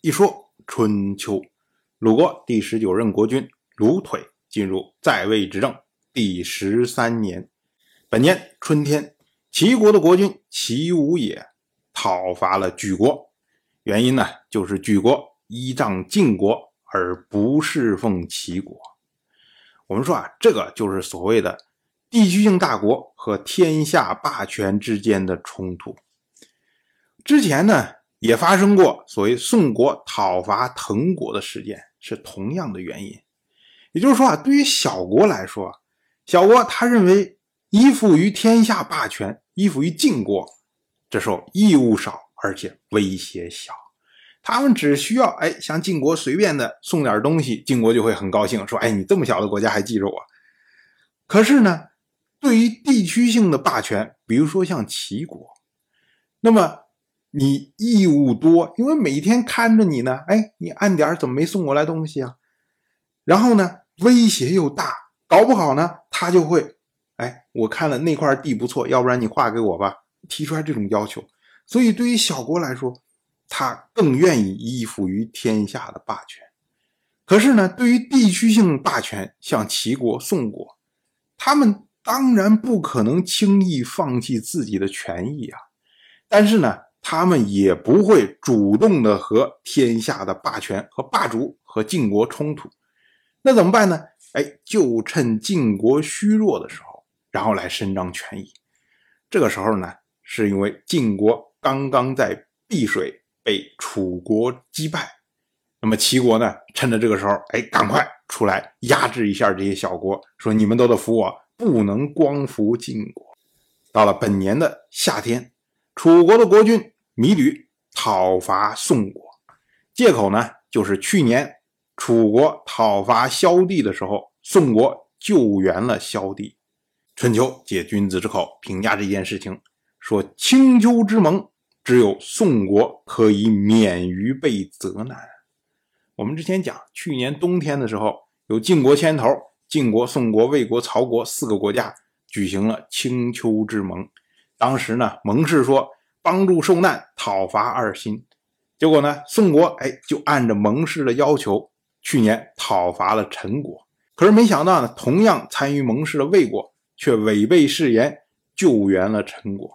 一说春秋，鲁国第十九任国君鲁腿进入在位执政第十三年。本年春天，齐国的国君齐武也讨伐了莒国，原因呢，就是莒国依仗晋国而不侍奉齐国。我们说啊，这个就是所谓的地区性大国和天下霸权之间的冲突。之前呢。也发生过所谓宋国讨伐滕国的事件，是同样的原因。也就是说啊，对于小国来说，小国他认为依附于天下霸权，依附于晋国，这时候义务少，而且威胁小，他们只需要哎向晋国随便的送点东西，晋国就会很高兴，说哎你这么小的国家还记着我。可是呢，对于地区性的霸权，比如说像齐国，那么。你义务多，因为每天看着你呢。哎，你按点怎么没送过来东西啊？然后呢，威胁又大，搞不好呢，他就会，哎，我看了那块地不错，要不然你划给我吧，提出来这种要求。所以对于小国来说，他更愿意依附于天下的霸权。可是呢，对于地区性霸权，像齐国、宋国，他们当然不可能轻易放弃自己的权益啊。但是呢。他们也不会主动的和天下的霸权和霸主和晋国冲突，那怎么办呢？哎，就趁晋国虚弱的时候，然后来伸张权益。这个时候呢，是因为晋国刚刚在碧水被楚国击败，那么齐国呢，趁着这个时候，哎，赶快出来压制一下这些小国，说你们都得服我，不能光服晋国。到了本年的夏天，楚国的国君。米吕讨伐宋国，借口呢就是去年楚国讨伐萧地的时候，宋国救援了萧地。春秋借君子之口评价这件事情，说青丘之盟，只有宋国可以免于被责难。我们之前讲，去年冬天的时候，有晋国牵头，晋国、宋国、魏国、曹国四个国家举行了青丘之盟。当时呢，盟誓说。帮助受难，讨伐二心，结果呢？宋国哎，就按着盟誓的要求，去年讨伐了陈国。可是没想到呢，同样参与盟誓的魏国却违背誓言，救援了陈国。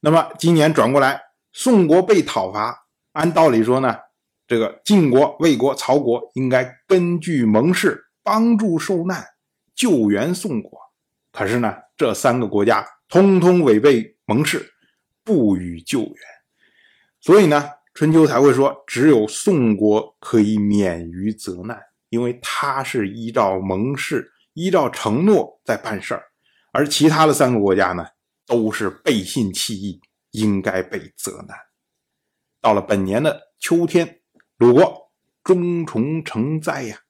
那么今年转过来，宋国被讨伐，按道理说呢，这个晋国、魏国、曹国应该根据盟誓帮助受难，救援宋国。可是呢，这三个国家通通违背盟誓。不予救援，所以呢，春秋才会说，只有宋国可以免于责难，因为他是依照盟誓、依照承诺在办事儿，而其他的三个国家呢，都是背信弃义，应该被责难。到了本年的秋天，鲁国终虫成灾呀。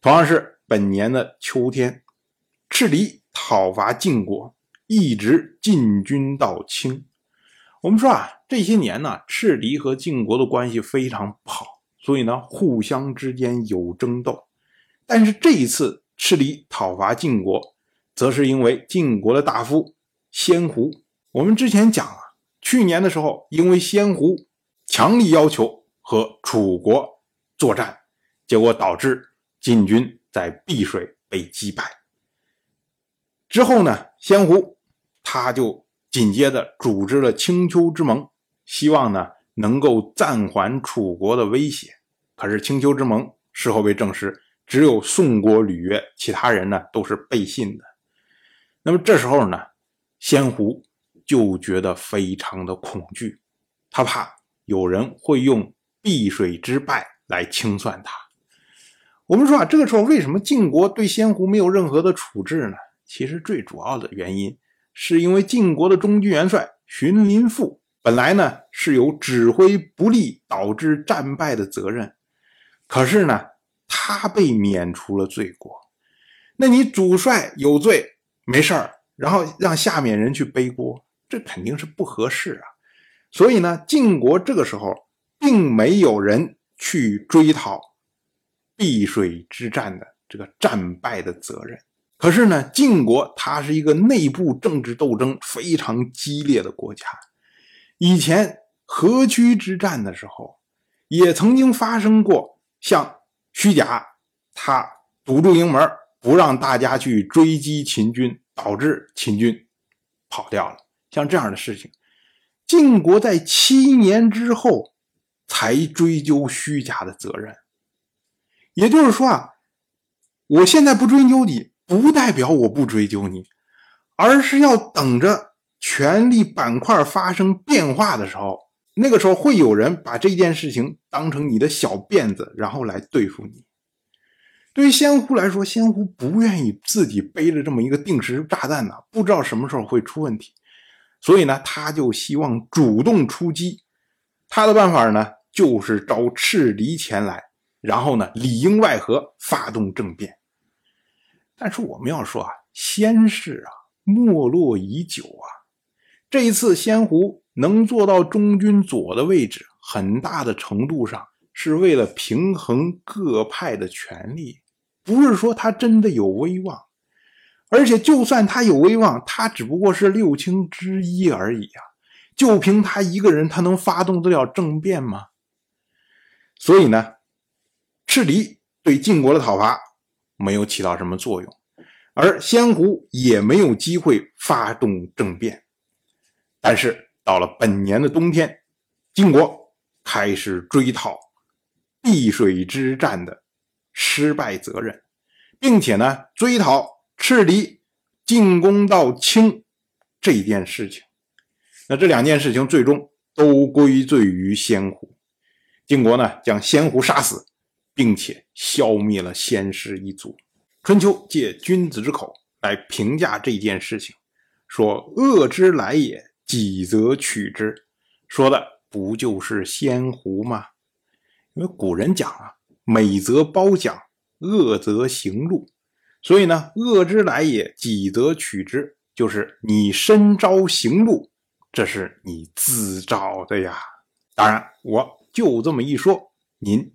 同样是本年的秋天，赤狄讨伐晋国，一直进军到清。我们说啊，这些年呢，赤狄和晋国的关系非常不好，所以呢，互相之间有争斗。但是这一次赤狄讨伐晋国，则是因为晋国的大夫先胡。我们之前讲啊，去年的时候，因为先胡强力要求和楚国作战，结果导致晋军在碧水被击败。之后呢，先胡他就。紧接着组织了青丘之盟，希望呢能够暂缓楚国的威胁。可是青丘之盟事后被证实，只有宋国履约，其他人呢都是背信的。那么这时候呢，先胡就觉得非常的恐惧，他怕有人会用碧水之败来清算他。我们说啊，这个时候为什么晋国对先胡没有任何的处置呢？其实最主要的原因。是因为晋国的中军元帅荀林父本来呢是有指挥不力导致战败的责任，可是呢他被免除了罪过。那你主帅有罪没事儿，然后让下面人去背锅，这肯定是不合适啊。所以呢，晋国这个时候并没有人去追讨碧水之战的这个战败的责任。可是呢，晋国它是一个内部政治斗争非常激烈的国家。以前河曲之战的时候，也曾经发生过像虚假，他堵住营门，不让大家去追击秦军，导致秦军跑掉了。像这样的事情，晋国在七年之后才追究虚假的责任。也就是说啊，我现在不追究你，不代表我不追究你，而是要等着权力板块发生变化的时候。那个时候会有人把这件事情当成你的小辫子，然后来对付你。对于仙狐来说，仙狐不愿意自己背着这么一个定时炸弹呢，不知道什么时候会出问题，所以呢，他就希望主动出击。他的办法呢，就是招赤离前来，然后呢，里应外合，发动政变。但是我们要说啊，先氏啊，没落已久啊，这一次仙狐。能做到中军左的位置，很大的程度上是为了平衡各派的权力，不是说他真的有威望。而且，就算他有威望，他只不过是六卿之一而已啊！就凭他一个人，他能发动得了政变吗？所以呢，赤离对晋国的讨伐没有起到什么作用，而仙狐也没有机会发动政变，但是。到了本年的冬天，晋国开始追讨碧水之战的失败责任，并且呢，追讨赤离进攻到青这件事情。那这两件事情最终都归罪于仙狐。晋国呢，将仙狐杀死，并且消灭了先氏一族。春秋借君子之口来评价这件事情，说：“恶之来也。”己则取之，说的不就是仙狐吗？因为古人讲啊，美则褒奖，恶则行路。所以呢，恶之来也，己则取之，就是你身招行路，这是你自找的呀。当然，我就这么一说，您